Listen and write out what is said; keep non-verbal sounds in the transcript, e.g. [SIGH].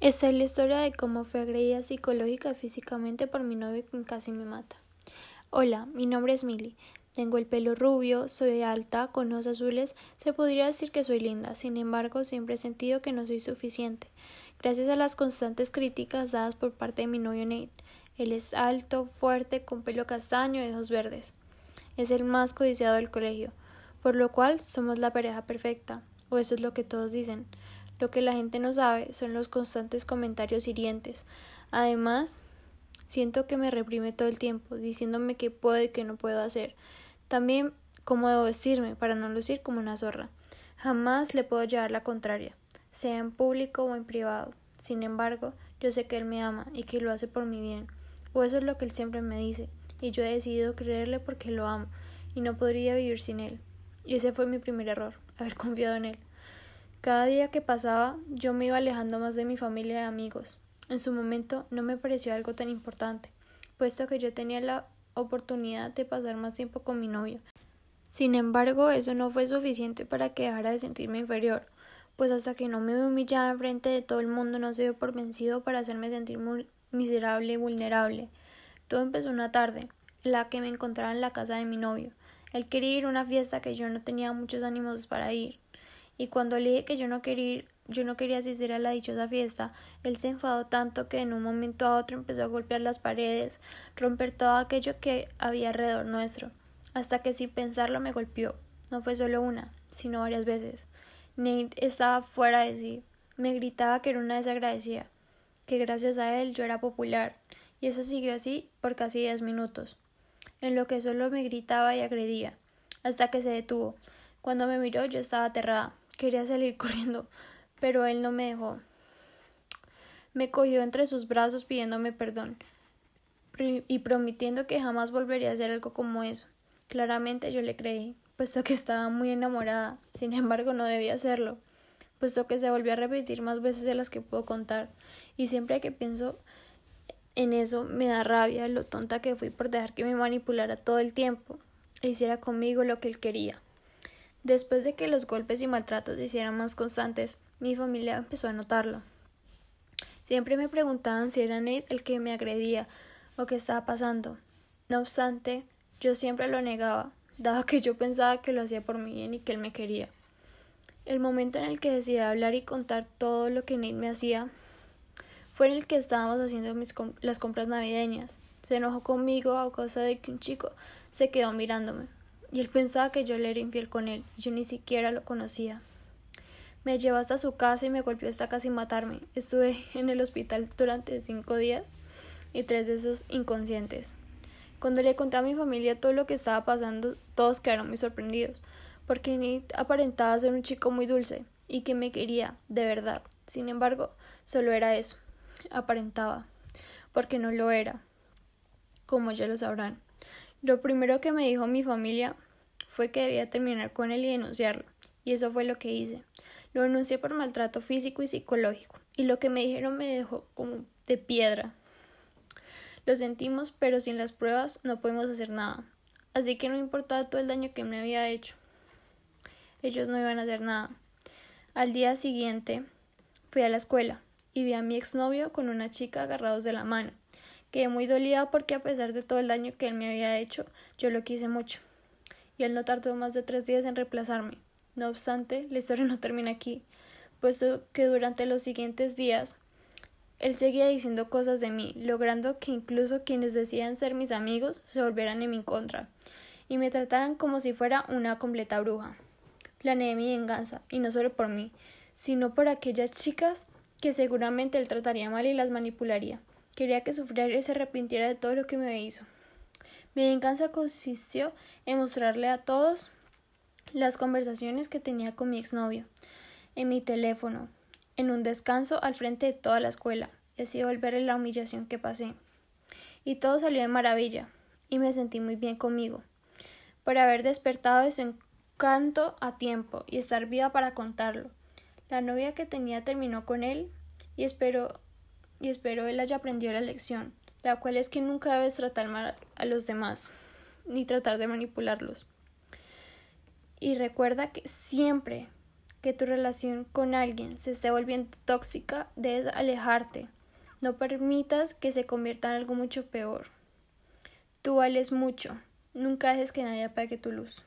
Esta es la historia de cómo fue agredida psicológica y físicamente por mi novio quien casi me mata. Hola, mi nombre es Milly. Tengo el pelo rubio, soy alta, con ojos azules, se podría decir que soy linda, sin embargo siempre he sentido que no soy suficiente, gracias a las constantes críticas dadas por parte de mi novio Nate. Él es alto, fuerte, con pelo castaño y ojos verdes. Es el más codiciado del colegio, por lo cual somos la pareja perfecta, o eso es lo que todos dicen. Lo que la gente no sabe son los constantes comentarios hirientes. Además, siento que me reprime todo el tiempo, diciéndome que puedo y que no puedo hacer. También cómo debo vestirme para no lucir como una zorra. Jamás le puedo llevar la contraria, sea en público o en privado. Sin embargo, yo sé que él me ama y que lo hace por mi bien. O eso es lo que él siempre me dice, y yo he decidido creerle porque lo amo, y no podría vivir sin él. Y ese fue mi primer error, haber confiado en él. Cada día que pasaba yo me iba alejando más de mi familia y amigos. En su momento no me pareció algo tan importante, puesto que yo tenía la oportunidad de pasar más tiempo con mi novio. Sin embargo, eso no fue suficiente para que dejara de sentirme inferior, pues hasta que no me humillaba frente de todo el mundo no se dio por vencido para hacerme sentir muy miserable y vulnerable. Todo empezó una tarde, la que me encontraba en la casa de mi novio. Él quería ir a una fiesta que yo no tenía muchos ánimos para ir y cuando le dije que yo no quería ir, yo no quería asistir a la dichosa fiesta, él se enfadó tanto que en un momento a otro empezó a golpear las paredes, romper todo aquello que había alrededor nuestro, hasta que sin pensarlo me golpeó. No fue solo una, sino varias veces. Nate estaba fuera de sí. Me gritaba que era una desagradecida, que gracias a él yo era popular, y eso siguió así por casi diez minutos, en lo que solo me gritaba y agredía, hasta que se detuvo. Cuando me miró yo estaba aterrada. Quería salir [LAUGHS] corriendo, pero él no me dejó. Me cogió entre sus brazos pidiéndome perdón y prometiendo que jamás volvería a hacer algo como eso. Claramente yo le creí, puesto que estaba muy enamorada. Sin embargo, no debía hacerlo, puesto que se volvió a repetir más veces de las que puedo contar. Y siempre que pienso en eso me da rabia lo tonta que fui por dejar que me manipulara todo el tiempo e hiciera conmigo lo que él quería. Después de que los golpes y maltratos se hicieran más constantes, mi familia empezó a notarlo. Siempre me preguntaban si era Nate el que me agredía o qué estaba pasando. No obstante, yo siempre lo negaba, dado que yo pensaba que lo hacía por mi bien y que él me quería. El momento en el que decidí hablar y contar todo lo que Nate me hacía fue en el que estábamos haciendo las compras navideñas. Se enojó conmigo a causa de que un chico se quedó mirándome y él pensaba que yo le era infiel con él, y yo ni siquiera lo conocía. Me llevó hasta su casa y me golpeó hasta casi matarme. Estuve [LAUGHS] en el hospital durante cinco días y tres de esos inconscientes. Cuando le conté a mi familia todo lo que estaba pasando, todos quedaron muy sorprendidos, porque Nate aparentaba ser un chico muy dulce y que me quería, de verdad. Sin embargo, solo era eso, aparentaba, porque no lo era, como ya lo sabrán. Lo primero que me dijo mi familia fue que debía terminar con él y denunciarlo, y eso fue lo que hice. Lo denuncié por maltrato físico y psicológico, y lo que me dijeron me dejó como de piedra. Lo sentimos, pero sin las pruebas no podemos hacer nada. Así que no importaba todo el daño que me había hecho. Ellos no iban a hacer nada. Al día siguiente fui a la escuela y vi a mi exnovio con una chica agarrados de la mano. Quedé muy dolida porque a pesar de todo el daño que él me había hecho, yo lo quise mucho. Y él no tardó más de tres días en reemplazarme. No obstante, la historia no termina aquí, puesto que durante los siguientes días él seguía diciendo cosas de mí, logrando que incluso quienes decían ser mis amigos se volvieran en mi contra y me trataran como si fuera una completa bruja. Planeé mi venganza, y no solo por mí, sino por aquellas chicas que seguramente él trataría mal y las manipularía. Quería que sufriera y se arrepintiera de todo lo que me hizo. Mi venganza consistió en mostrarle a todos las conversaciones que tenía con mi exnovio, en mi teléfono, en un descanso al frente de toda la escuela, y así volverle la humillación que pasé. Y todo salió de maravilla, y me sentí muy bien conmigo, por haber despertado de su encanto a tiempo y estar viva para contarlo. La novia que tenía terminó con él, y espero y espero él haya aprendido la lección, la cual es que nunca debes tratar mal a los demás, ni tratar de manipularlos. Y recuerda que siempre que tu relación con alguien se esté volviendo tóxica, debes alejarte. No permitas que se convierta en algo mucho peor. Tú vales mucho. Nunca dejes que nadie apague tu luz.